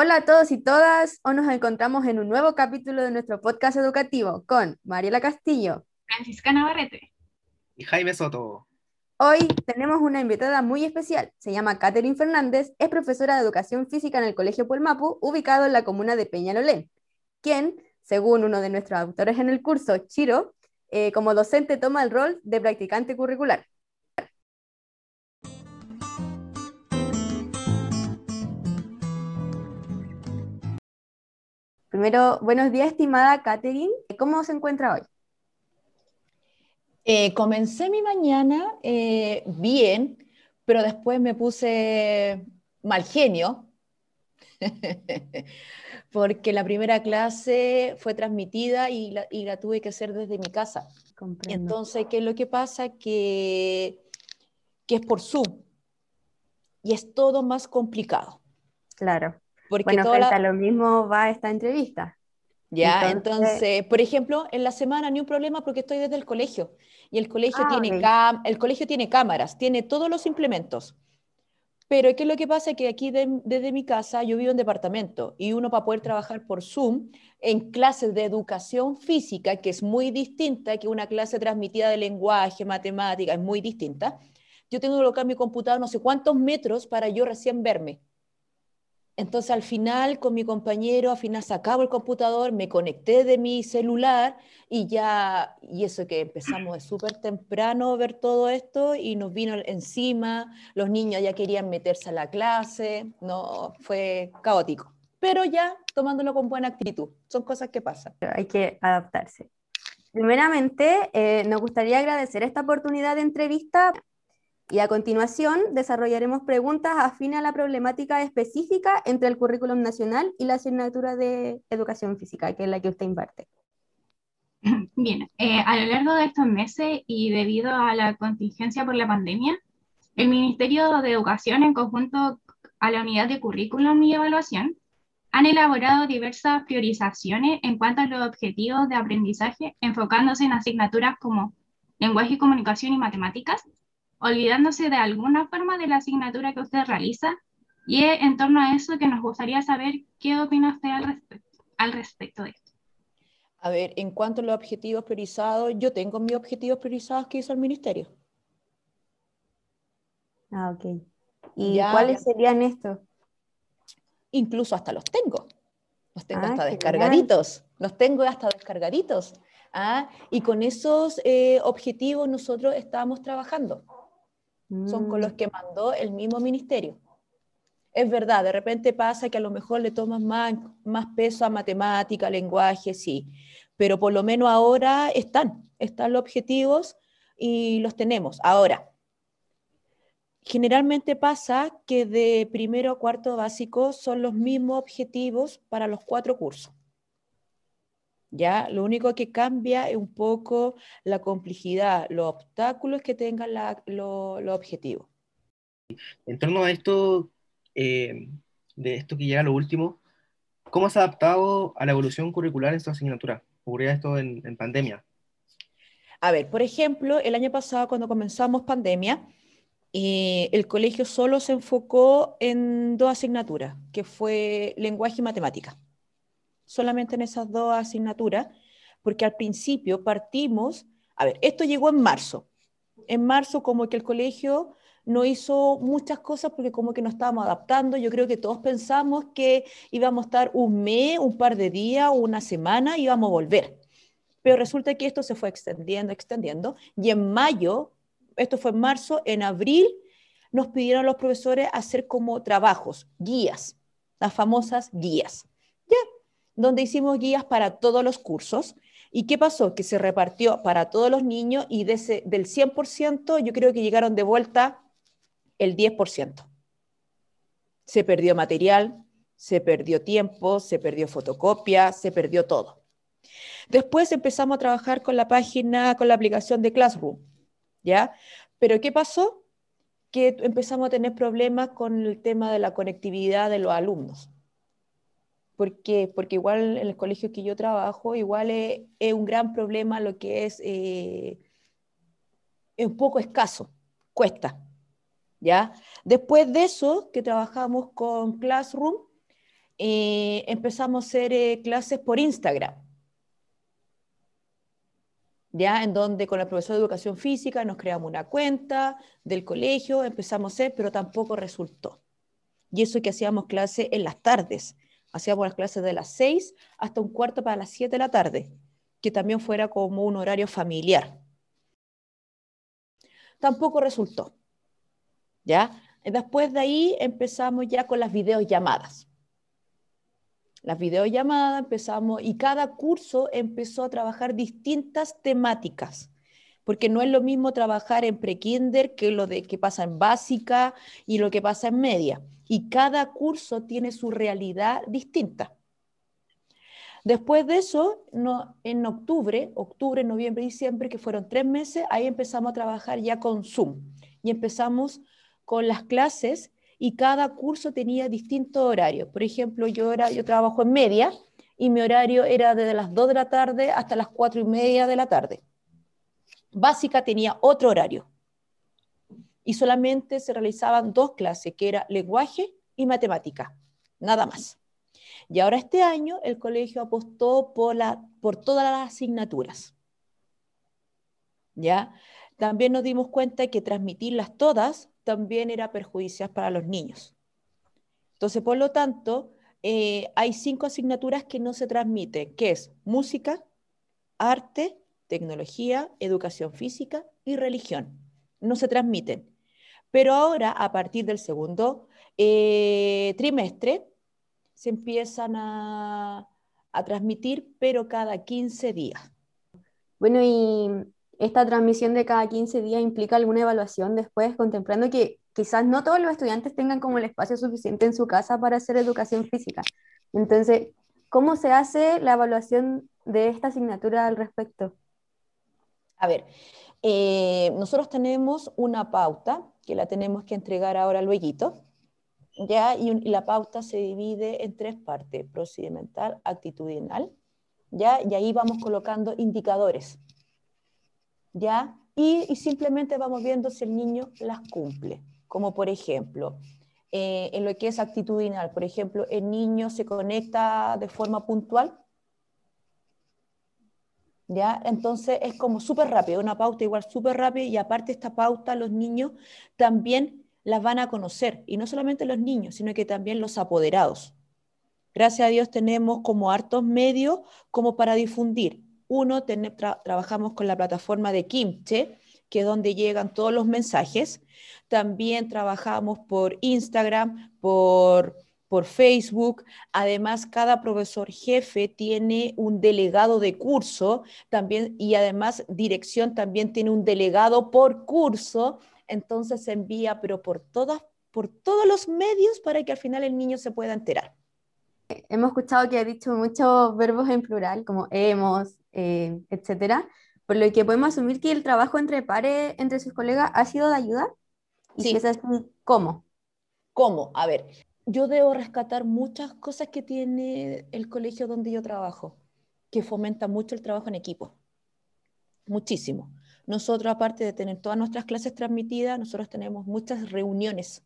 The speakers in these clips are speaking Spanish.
Hola a todos y todas, hoy nos encontramos en un nuevo capítulo de nuestro podcast educativo con Mariela Castillo, Francisca Navarrete y Jaime Soto. Hoy tenemos una invitada muy especial, se llama Catherine Fernández, es profesora de educación física en el Colegio Puelmapu, ubicado en la comuna de Peñalolén, quien, según uno de nuestros autores en el curso, Chiro, eh, como docente toma el rol de practicante curricular. Primero, buenos días, estimada Catherine. ¿Cómo se encuentra hoy? Eh, comencé mi mañana eh, bien, pero después me puse mal genio, porque la primera clase fue transmitida y la, tuve que hacer desde mi casa. Entonces, ¿qué es lo que pasa? Que, que es por Zoom y es todo más complicado. Claro. Porque bueno, frente lo mismo va esta entrevista. Ya, entonces, por ejemplo, en la semana ni un problema porque estoy desde el colegio y el colegio, ah, tiene, el colegio tiene cámaras, tiene todos los implementos. Pero ¿qué es lo que pasa? Que aquí desde mi casa yo vivo en departamento y uno para poder trabajar por Zoom en clases de educación física, que es muy distinta que una clase transmitida de lenguaje, matemática, es muy distinta. Yo tengo que colocar mi computador no sé cuántos metros para yo recién verme. Entonces al final con mi compañero, al final sacaba el computador, me conecté de mi celular y ya, y eso que empezamos de súper temprano ver todo esto y nos vino encima, los niños ya querían meterse a la clase, no, fue caótico. Pero ya tomándolo con buena actitud, son cosas que pasan. Hay que adaptarse. Primeramente, eh, nos gustaría agradecer esta oportunidad de entrevista y a continuación desarrollaremos preguntas afines a la problemática específica entre el currículum nacional y la asignatura de educación física, que es la que usted imparte. Bien, eh, a lo largo de estos meses y debido a la contingencia por la pandemia, el Ministerio de Educación, en conjunto a la Unidad de Currículum y Evaluación, han elaborado diversas priorizaciones en cuanto a los objetivos de aprendizaje, enfocándose en asignaturas como lenguaje y comunicación y matemáticas, olvidándose de alguna forma de la asignatura que usted realiza. Y es en torno a eso que nos gustaría saber qué opina usted al respecto, al respecto de esto. A ver, en cuanto a los objetivos priorizados, yo tengo mis objetivos priorizados que hizo el ministerio. Ah, ok. ¿Y cuáles serían estos? Incluso hasta los tengo. Los tengo ah, hasta descargaditos. Los tengo hasta descargaditos. ¿ah? Y con esos eh, objetivos nosotros estamos trabajando son con los mm. que mandó el mismo ministerio. Es verdad, de repente pasa que a lo mejor le tomas más, más peso a matemática, lenguaje, sí, pero por lo menos ahora están, están los objetivos y los tenemos. Ahora, generalmente pasa que de primero a cuarto básico son los mismos objetivos para los cuatro cursos. ¿Ya? Lo único que cambia es un poco la complejidad, los obstáculos que tengan los objetivos. En torno a esto, eh, de esto que llega a lo último, ¿cómo se ha adaptado a la evolución curricular en su asignatura? ¿Ocurría esto en, pandemia? A ver, por ejemplo, el año pasado cuando comenzamos pandemia, eh, el colegio solo se enfocó en dos asignaturas, que fue lenguaje y matemática solamente en esas dos asignaturas, porque al principio partimos, a ver, esto llegó en marzo. En marzo como que el colegio no hizo muchas cosas porque como que nos estábamos adaptando. Yo creo que todos pensamos que íbamos a estar un mes, un par de días una semana y íbamos a volver. Pero resulta que esto se fue extendiendo, extendiendo. Y en mayo, esto fue en marzo, en abril nos pidieron los profesores hacer como trabajos, guías, las famosas guías. Ya, donde hicimos guías para todos los cursos. ¿Y qué pasó? Que se repartió para todos los niños y del 100% yo creo que llegaron de vuelta el 10%. Se perdió material, se perdió tiempo, se perdió fotocopia, se perdió todo. Después empezamos a trabajar con la página, con la aplicación de Classroom, ¿ya? Pero ¿qué pasó? Que empezamos a tener problemas con el tema de la conectividad de los alumnos. ¿Por Porque igual en el colegio que yo trabajo, igual es, un gran problema lo que es, eh, es un poco escaso, cuesta. ¿ya? Después de eso, que trabajamos con Classroom, eh, empezamos a hacer eh, clases por Instagram. Ya, en donde con el profesor de educación física nos creamos una cuenta del colegio, empezamos a hacer, pero tampoco resultó. Y eso que hacíamos clases en las tardes, hacíamos las clases de las 6 hasta un cuarto para las 7 de la tarde, que también fuera como un horario familiar. Tampoco resultó. ¿Ya? Después de ahí empezamos ya con las videollamadas. Las videollamadas empezamos y cada curso empezó a trabajar distintas temáticas, porque no es lo mismo trabajar en prekinder que lo de que pasa en básica y lo que pasa en media, y cada curso tiene su realidad distinta. Después de eso, en octubre, octubre, noviembre, diciembre, que fueron tres meses, ahí empezamos a trabajar ya con Zoom y empezamos con las clases y cada curso tenía distintos horarios. Por ejemplo, yo, era, yo trabajo en media y mi horario era desde las 2 de la tarde hasta las 4 y media de la tarde. Básica tenía otro horario y solamente se realizaban dos clases, que era lenguaje y matemática, nada más. Y ahora este año el colegio apostó por, todas las asignaturas. ¿Ya? También nos dimos cuenta de que transmitirlas todas también era perjudicial para los niños. Entonces, por lo tanto, eh, hay cinco asignaturas que no se transmiten, que es música, arte, tecnología, educación física y religión. No se transmiten. Pero ahora, a partir del segundo eh, trimestre, se empiezan a, a transmitir, pero cada 15 días. Bueno, y esta transmisión de cada 15 días implica alguna evaluación después, contemplando que quizás no todos los estudiantes tengan como el espacio suficiente en su casa para hacer educación física. Entonces, ¿cómo se hace la evaluación de esta asignatura al respecto? A ver, eh, nosotros tenemos una pauta que la tenemos que entregar ahora luego, ¿ya? Y, y, la pauta se divide en tres partes, procedimental, actitudinal, ¿ya? Y ahí vamos colocando indicadores ¿ya? Y, simplemente vamos viendo si el niño las cumple, como por ejemplo, eh, en lo que es actitudinal, por ejemplo, el niño se conecta de forma puntual, ¿ya? Entonces es como súper rápido, una pauta igual súper rápida y aparte esta pauta los niños también las van a conocer, y no solamente los niños, sino que también los apoderados. Gracias a Dios tenemos como hartos medios como para difundir uno, trabajamos con la plataforma de Kimche, que es donde llegan todos los mensajes. También trabajamos por Instagram, por, por Facebook. Además, cada profesor jefe tiene un delegado de curso también y además dirección también tiene un delegado por curso. Entonces se envía, pero por, todas, por todos los medios para que al final el niño se pueda enterar. Hemos escuchado que ha dicho muchos verbos en plural, como hemos, eh, etcétera, por lo que podemos asumir que el trabajo entre pares, entre sus colegas, ha sido de ayuda. Y sí. si es así, ¿cómo? ¿Cómo? A ver, yo debo rescatar muchas cosas que tiene el colegio donde yo trabajo, que fomenta mucho el trabajo en equipo. Muchísimo. Nosotros, aparte de tener todas nuestras clases transmitidas, nosotros tenemos muchas reuniones.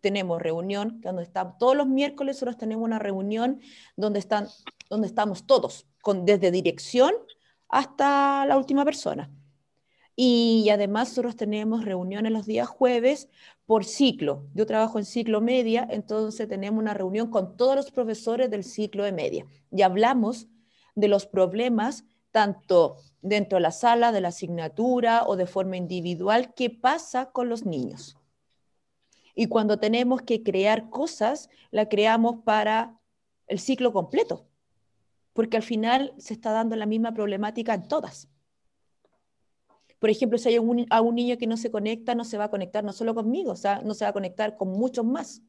Tenemos reunión donde están todos los miércoles, nosotros tenemos una reunión donde, están, donde estamos todos, desde dirección hasta la última persona. Y además nosotros tenemos reuniones los días jueves por ciclo. Yo trabajo en ciclo media, entonces tenemos una reunión con todos los profesores del ciclo de media y hablamos de los problemas tanto dentro de la sala, de la asignatura o de forma individual, qué pasa con los niños. Y cuando tenemos que crear cosas, la creamos para el ciclo completo porque al final se está dando la misma problemática en todas. Por ejemplo, si hay un, a un niño que no se conecta, no se va a conectar no solo conmigo, o sea, no se va a conectar con muchos más.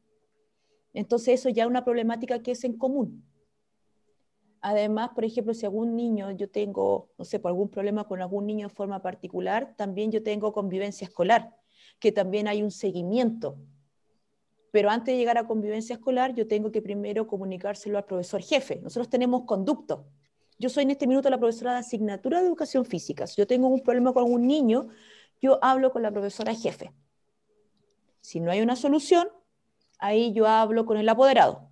Entonces eso ya es una problemática que es en común. Además, por ejemplo, si algún niño, yo tengo, no sé, por algún problema con algún niño en forma particular, también yo tengo convivencia escolar, que también hay un seguimiento pero antes de llegar a convivencia escolar, yo tengo que primero comunicárselo al profesor jefe. Nosotros tenemos conducto. Yo soy en este minuto la profesora de asignatura de educación física. Si yo tengo un problema con un niño, yo hablo con la profesora jefe. Si no hay una solución, ahí yo hablo con el apoderado.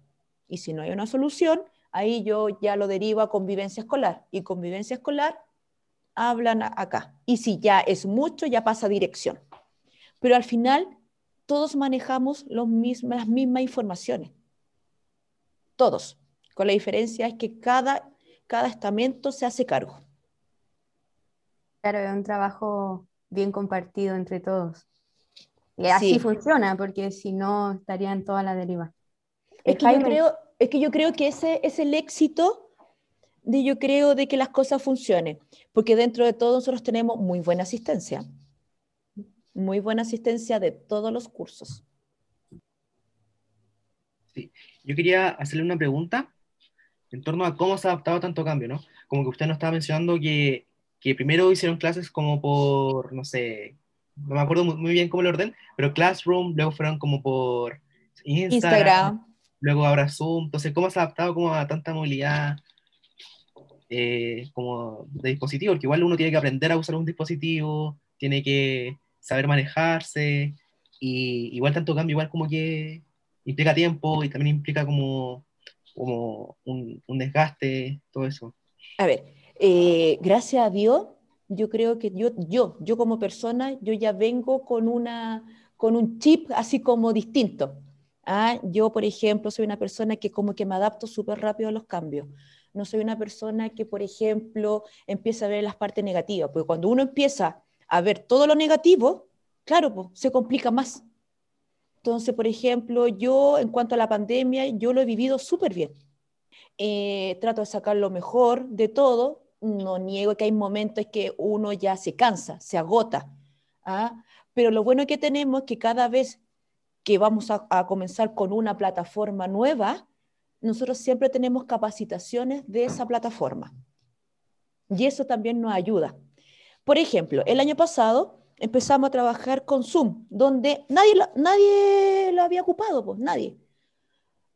Y si no hay una solución, ahí yo ya lo derivo a convivencia escolar. Y convivencia escolar hablan acá. Y si ya es mucho, ya pasa a dirección. Pero al final, todos manejamos los las mismas informaciones. Todos. Con la diferencia es que cada, cada estamento se hace cargo. Claro, es un trabajo bien compartido entre todos. Y así funciona, porque si no estarían toda la deriva. Es que, yo creo, es que yo creo que ese es el éxito de yo creo de que las cosas funcionen, porque dentro de todo nosotros tenemos muy buena asistencia, muy buena asistencia de todos los cursos. Sí, yo quería hacerle una pregunta en torno a cómo se ha adaptado tanto cambio, ¿no? Como que usted nos estaba mencionando que, que primero hicieron clases como por, no sé, no me acuerdo muy, bien cómo el orden, pero Classroom, luego fueron como por Instagram, luego ahora Zoom, entonces cómo se ha adaptado como a tanta movilidad eh, como de dispositivo, porque igual uno tiene que aprender a usar un dispositivo, tiene que saber manejarse, y igual tanto cambio, igual como que implica tiempo y también implica como, como un, un desgaste, todo eso. A ver, eh, gracias a Dios, yo creo que yo, yo, yo como persona, yo ya vengo con, una, con un chip así como distinto. ¿ah? Yo, por ejemplo, soy una persona que como que me adapto súper rápido a los cambios. No soy una persona que, por ejemplo, empieza a ver las partes negativas, porque cuando uno empieza a ver todo lo negativo, claro, pues, se complica más. Entonces, por ejemplo, yo en cuanto a la pandemia, yo lo he vivido súper bien. Eh, trato de sacar lo mejor de todo, no niego que hay momentos que uno ya se cansa, se agota, ¿ah? pero lo bueno que tenemos es que cada vez que vamos a, comenzar con una plataforma nueva, nosotros siempre tenemos capacitaciones de esa plataforma. Y eso también nos ayuda. Por ejemplo, el año pasado empezamos a trabajar con Zoom, donde nadie, nadie lo había ocupado, pues nadie.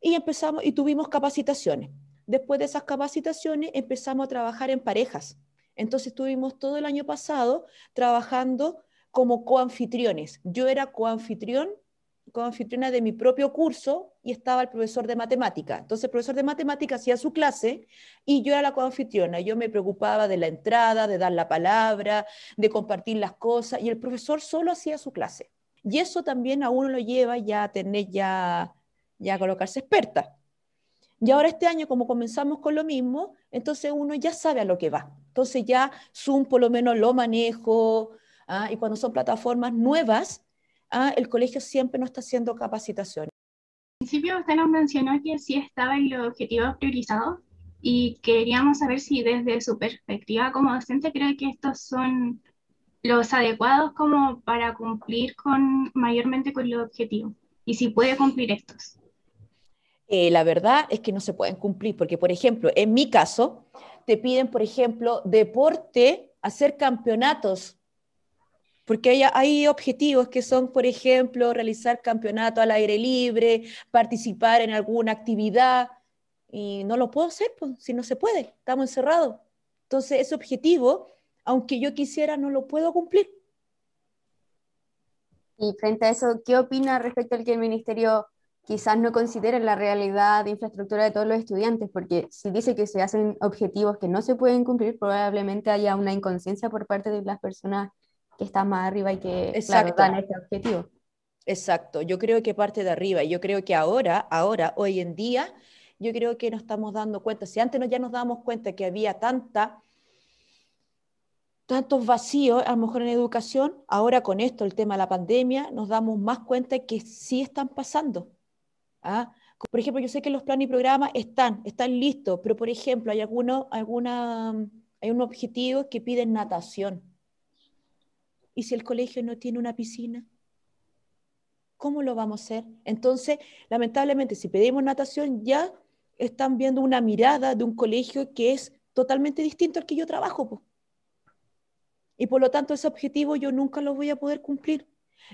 Y empezamos y tuvimos capacitaciones. Después de esas capacitaciones empezamos a trabajar en parejas. Entonces estuvimos todo el año pasado trabajando como coanfitriones. Yo era coanfitrión, coanfitriona de mi propio curso y estaba el profesor de matemática. Entonces el profesor de matemática hacía su clase y yo era la coanfitriona. Yo me preocupaba de la entrada, de dar la palabra, de compartir las cosas y el profesor solo hacía su clase. Y eso también a uno lo lleva ya a tener ya, ya a colocarse experta. Y ahora este año, como comenzamos con lo mismo, entonces uno ya sabe a lo que va. Entonces ya Zoom por lo menos lo manejo, ¿ah? y cuando son plataformas nuevas, ¿ah? el colegio siempre nos está haciendo capacitación. Al principio usted nos mencionó que sí estaban los objetivos priorizados y queríamos saber si desde su perspectiva como docente cree que estos son los adecuados como para cumplir con mayormente con los objetivos y si puede cumplir estos. Eh, la verdad es que no se pueden cumplir, porque, por ejemplo, en mi caso, te piden, por ejemplo, deporte, hacer campeonatos, porque hay, hay objetivos que son, por ejemplo, realizar campeonato al aire libre, participar en alguna actividad, y no lo puedo hacer, pues, si no se puede, estamos encerrados. Entonces, ese objetivo, aunque yo quisiera, no lo puedo cumplir. Y frente a eso, ¿qué opina respecto al que el ministerio quizás no consideren la realidad de infraestructura de todos los estudiantes, porque si dice que se hacen objetivos que no se pueden cumplir, probablemente haya una inconsciencia por parte de las personas que están más arriba y que Exacto. dan este objetivo. Exacto, yo creo que parte de arriba, yo creo que ahora, ahora, hoy en día, yo creo que nos estamos dando cuenta, si antes ya nos dábamos cuenta que había tanta tantos vacíos, a lo mejor en educación, ahora con esto, el tema de la pandemia, nos damos más cuenta que sí están pasando. ¿ah? Por ejemplo, yo sé que los planes y programas están, están listos, pero por ejemplo, hay, algunos, alguna, hay unos objetivos que piden natación. ¿Y si el colegio no tiene una piscina? ¿Cómo lo vamos a hacer? Entonces, lamentablemente, si pedimos natación, ya están viendo una mirada de un colegio que es totalmente distinto al que yo trabajo. Y por lo tanto, ese objetivo yo nunca lo voy a poder cumplir.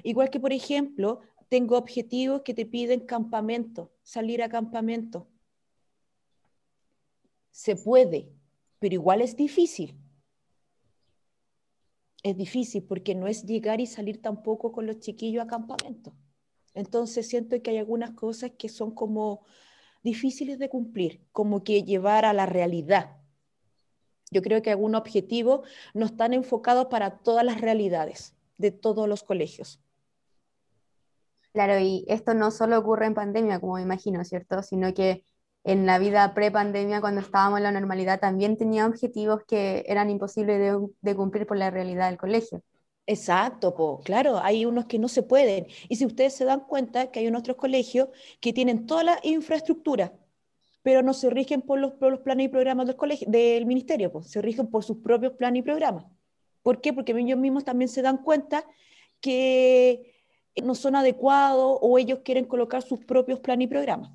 Igual que, por ejemplo, tengo objetivos que te piden campamento, salir a campamento. Se puede, pero igual es difícil. Es difícil porque no es llegar y salir tampoco con los chiquillos a campamento. Entonces siento que hay algunas cosas que son como difíciles de cumplir, como que llevar a la realidad. Yo creo que algunos objetivos no están enfocados para todas las realidades de todos los colegios. Claro, y esto no solo ocurre en pandemia, como me imagino, ¿cierto? Sino que en la vida pre-pandemia, cuando estábamos en la normalidad, también tenía objetivos que eran imposibles de, cumplir por la realidad del colegio. Exacto, po. claro, hay unos que no se pueden. Y si ustedes se dan cuenta que hay otros colegios que tienen toda la infraestructura, pero no se rigen por los, planes y programas del, colegio, del ministerio, se rigen por sus propios planes y programas. ¿Por qué? Porque ellos mismos también se dan cuenta que no son adecuados o ellos quieren colocar sus propios planes y programas.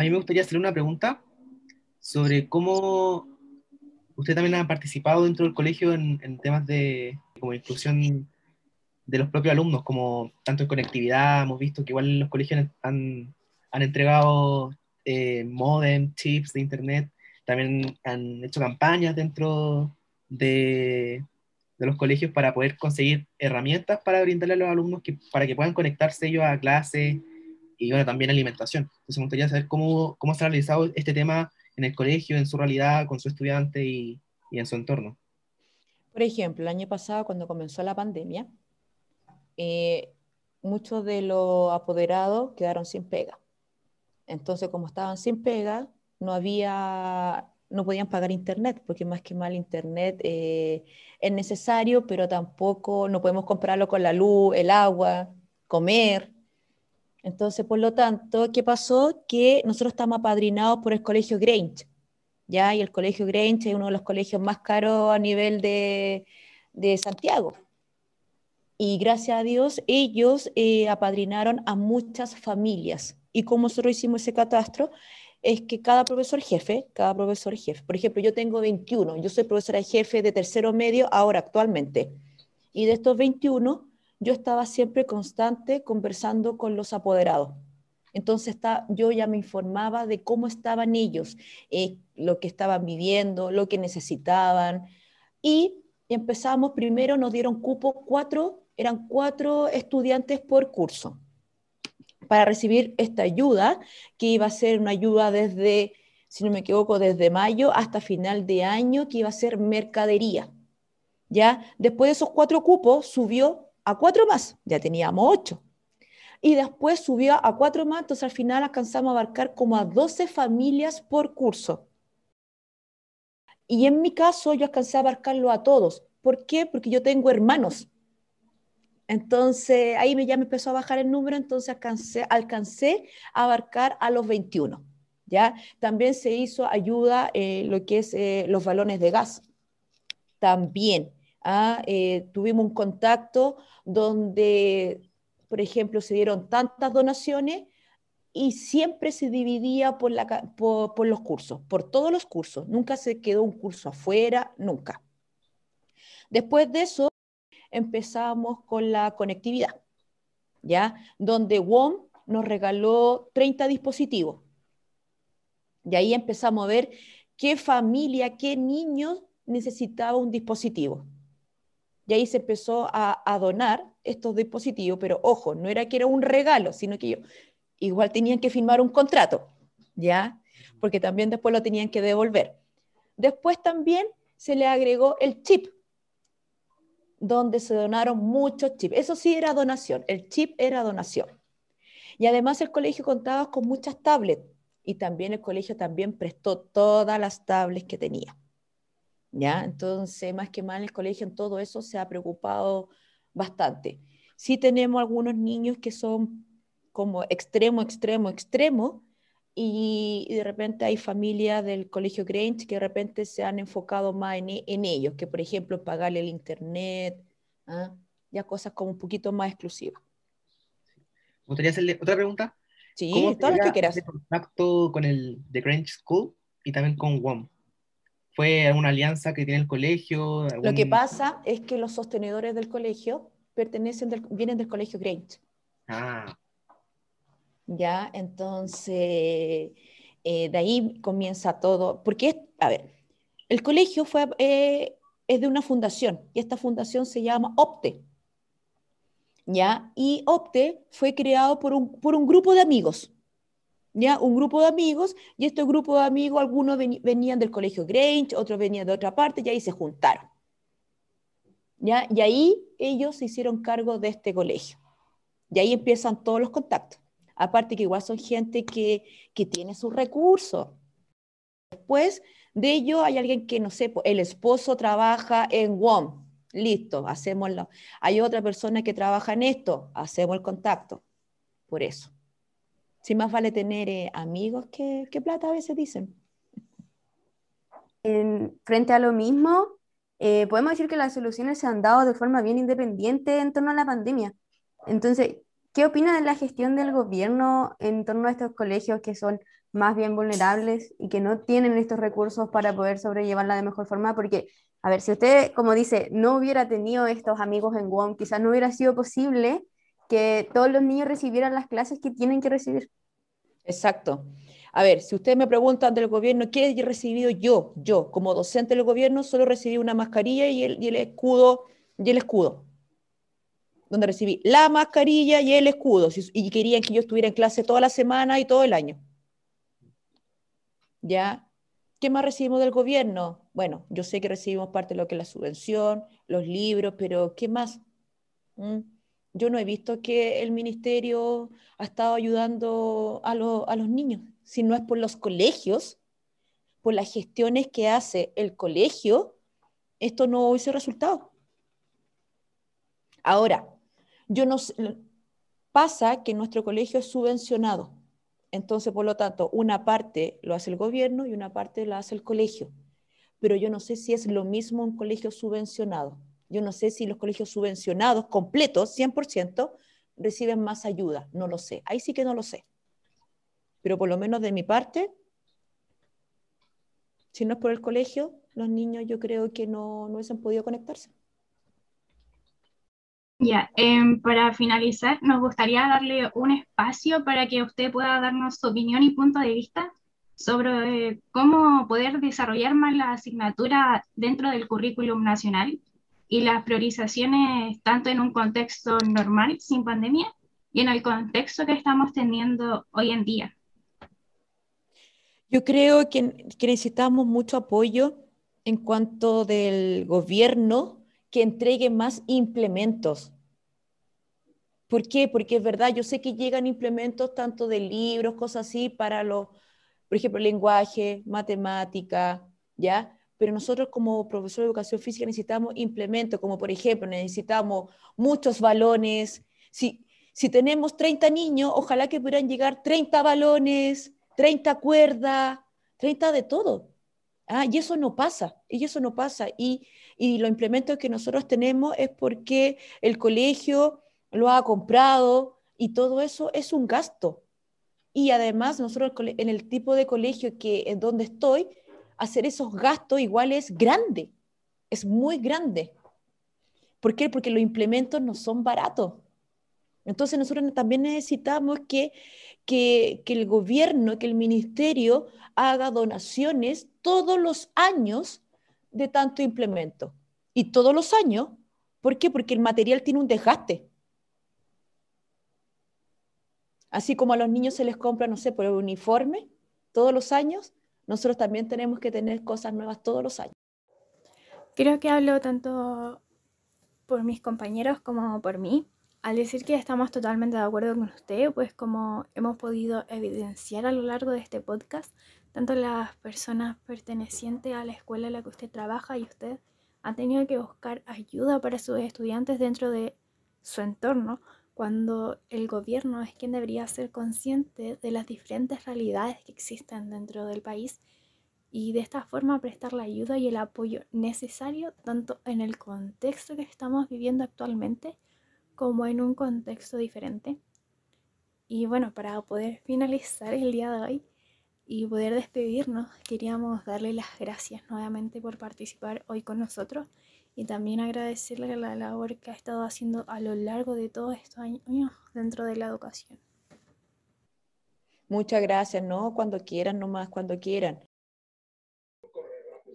A mí me gustaría hacer una pregunta sobre cómo usted también ha participado dentro del colegio en, temas de como inclusión de los propios alumnos, como tanto en conectividad, hemos visto que igual los colegios han, han entregado eh, modem, chips de internet, también han hecho campañas dentro de, de los colegios para poder conseguir herramientas para brindarle a los alumnos que, para que puedan conectarse ellos a clase y bueno, también alimentación. Entonces me gustaría saber cómo, cómo se ha realizado este tema en el colegio, en su realidad, con su estudiante y, y en su entorno. Por ejemplo, el año pasado, cuando comenzó la pandemia, eh, muchos de los apoderados quedaron sin pega. Entonces, como estaban sin pega, no había no podían pagar internet, porque más que mal internet eh, es necesario, pero tampoco no podemos comprarlo con la luz, el agua, comer. Entonces, por lo tanto, ¿qué pasó? Que nosotros estamos apadrinados por el colegio Grange, ¿ya? Y el colegio Grange es uno de los colegios más caros a nivel de, de Santiago. Y gracias a Dios, ellos eh, apadrinaron a muchas familias. Y como nosotros hicimos ese catastro, es que cada profesor jefe, cada profesor jefe, por ejemplo, yo tengo 21, yo soy profesora jefe de tercero medio ahora actualmente, y de estos 21, yo estaba siempre constante conversando con los apoderados. Entonces está, yo ya me informaba de cómo estaban ellos, eh, lo que estaban viviendo, lo que necesitaban. Y empezamos, primero nos dieron cupo cuatro, eran cuatro estudiantes por curso para recibir esta ayuda, que iba a ser una ayuda desde, si no me equivoco, desde mayo hasta final de año, que iba a ser mercadería. ¿Ya? Después de esos cuatro cupos subió a cuatro más, ya teníamos ocho. Y después subió a cuatro más, entonces al final alcanzamos a abarcar como a 12 familias por curso. Y en mi caso yo alcancé a abarcarlo a todos. ¿Por qué? Porque yo tengo hermanos. Entonces ahí ya me empezó a bajar el número, entonces alcancé, alcancé a abarcar a los 21. ¿ya? También se hizo ayuda eh, lo que es eh, los balones de gas. También ¿ah? eh, tuvimos un contacto donde, por ejemplo, se dieron tantas donaciones y siempre se dividía por, los cursos, por todos los cursos. Nunca se quedó un curso afuera, nunca. Después de eso, empezamos con la conectividad, ¿ya? Donde WOM nos regaló 30 dispositivos. Y ahí empezamos a ver qué familia, qué niños necesitaba un dispositivo. Y ahí se empezó a, a, donar estos dispositivos, pero ojo, no era que era un regalo, sino que ellos igual tenían que firmar un contrato, ¿ya? Porque también después lo tenían que devolver. Después también se le agregó el chip, donde se donaron muchos chips. Eso sí era donación, el chip era donación. Y además el colegio contaba con muchas tablets y también el colegio también prestó todas las tablets que tenía. ¿Ya? Entonces, más que mal, el colegio en todo eso se ha preocupado bastante. Sí tenemos algunos niños que son como extremo, extremo, extremo, y, de repente hay familias del colegio Grange que de repente se han enfocado más en, en ellos, que por ejemplo pagarle el internet, ¿ah? ya cosas como un poquito más exclusivas. ¿Me gustaría hacerle otra pregunta? Sí, todo lo que quieras. contacto con el The Grange School y también con WOM? ¿Fue alguna alianza que tiene el colegio? Lo que pasa es que los sostenedores del colegio pertenecen vienen del colegio Grange. Ah, ¿ya? Entonces, eh, de ahí comienza todo, porque, a ver, el colegio fue, eh, es de una fundación y esta fundación se llama OPTE, ¿ya? Y OPTE fue creado por un, por un grupo de amigos, ¿ya? Un grupo de amigos, y este grupo de amigos, algunos venían del colegio Grange, otros venían de otra parte, y ahí se juntaron. ¿ya? Y ahí ellos se hicieron cargo de este colegio. Y ahí empiezan todos los contactos. Aparte que igual son gente que, que tiene sus recursos. Después de ello hay alguien que, no sé, el esposo trabaja en WOM. Listo, hacémoslo. Hay otra persona que trabaja en esto, hacemos el contacto. Por eso. Si más vale tener eh, amigos que, plata a veces dicen. frente a lo mismo, eh, podemos decir que las soluciones se han dado de forma bien independiente en torno a la pandemia. Entonces, ¿qué opina de la gestión del gobierno en torno a estos colegios que son más bien vulnerables y que no tienen estos recursos para poder sobrellevarla de mejor forma? Porque, a ver, si usted, como dice, no hubiera tenido estos amigos en WOM, quizás no hubiera sido posible que todos los niños recibieran las clases que tienen que recibir. Exacto. A ver, si ustedes me preguntan del gobierno, ¿qué he recibido yo? Yo, como docente del gobierno, solo recibí una mascarilla y el, y el escudo, y el escudo. Donde recibí la mascarilla y el escudo. Y querían que yo estuviera en clase toda la semana y todo el año. ¿Ya? ¿Qué más recibimos del gobierno? Bueno, yo sé que recibimos parte de lo que es la subvención, los libros, pero ¿qué más? ¿Mm? Yo no he visto que el ministerio ha estado ayudando a, los niños, si no es por los colegios, por las gestiones que hace el colegio, esto no hubiese resultado. Ahora, yo no pasa que nuestro colegio es subvencionado. Entonces, por lo tanto, una parte lo hace el gobierno y una parte lo hace el colegio. Pero yo no sé si es lo mismo un colegio subvencionado. Yo no sé si los colegios subvencionados completos, 100%, reciben más ayuda. No lo sé. Ahí sí que no lo sé. Pero por lo menos de mi parte, si no es por el colegio, los niños yo creo que no, no hubiesen podido conectarse. Ya, em, para finalizar, nos gustaría darle un espacio para que usted pueda darnos su opinión y punto de vista sobre eh, cómo poder desarrollar más la asignatura dentro del currículum nacional y las priorizaciones tanto en un contexto normal, sin pandemia, y en el contexto que estamos teniendo hoy en día. Yo creo que, necesitamos mucho apoyo en cuanto del gobierno que entregue más implementos. ¿Por qué? Porque es verdad, yo sé que llegan implementos tanto de libros, cosas así, para los, por ejemplo, lenguaje, matemática, ¿ya? Pero nosotros como profesor de educación física necesitamos implementos, como por ejemplo necesitamos muchos balones. Si, si tenemos 30 niños, ojalá que pudieran llegar 30 balones, 30 cuerdas, 30 de todo. Ah, y eso no pasa, y eso no pasa. Y, y los implementos que nosotros tenemos es porque el colegio lo ha comprado y todo eso es un gasto. Y además nosotros en el tipo de colegio que en donde estoy, hacer esos gastos igual es grande, es muy grande. ¿Por qué? Porque los implementos no son baratos. Entonces nosotros también necesitamos que, que, que el gobierno, que el ministerio haga donaciones todos los años de tanto implemento. Y todos los años, ¿por qué? Porque el material tiene un desgaste. Así como a los niños se les compra, no sé, por el uniforme todos los años, nosotros también tenemos que tener cosas nuevas todos los años. Creo que hablo tanto por mis compañeros como por mí. Al decir que estamos totalmente de acuerdo con usted, pues como hemos podido evidenciar a lo largo de este podcast, tanto las personas pertenecientes a la escuela en la que usted trabaja y usted han tenido que buscar ayuda para sus estudiantes dentro de su entorno, cuando el gobierno es quien debería ser consciente de las diferentes realidades que existen dentro del país y de esta forma prestar la ayuda y el apoyo necesario tanto en el contexto que estamos viviendo actualmente como en un contexto diferente. Y bueno, para poder finalizar el día de hoy y poder despedirnos, queríamos darle las gracias nuevamente por participar hoy con nosotros y también agradecerle la labor que ha estado haciendo a lo largo de todos estos años dentro de la educación. Muchas gracias, ¿no? Cuando quieran, nomás cuando quieran.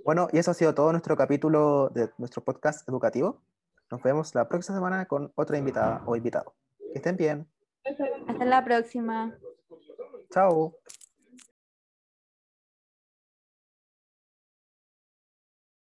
Bueno, y eso ha sido todo nuestro capítulo de nuestro podcast educativo. Nos vemos la próxima semana con otra invitada o invitado. Que estén bien. Hasta la próxima. Chao.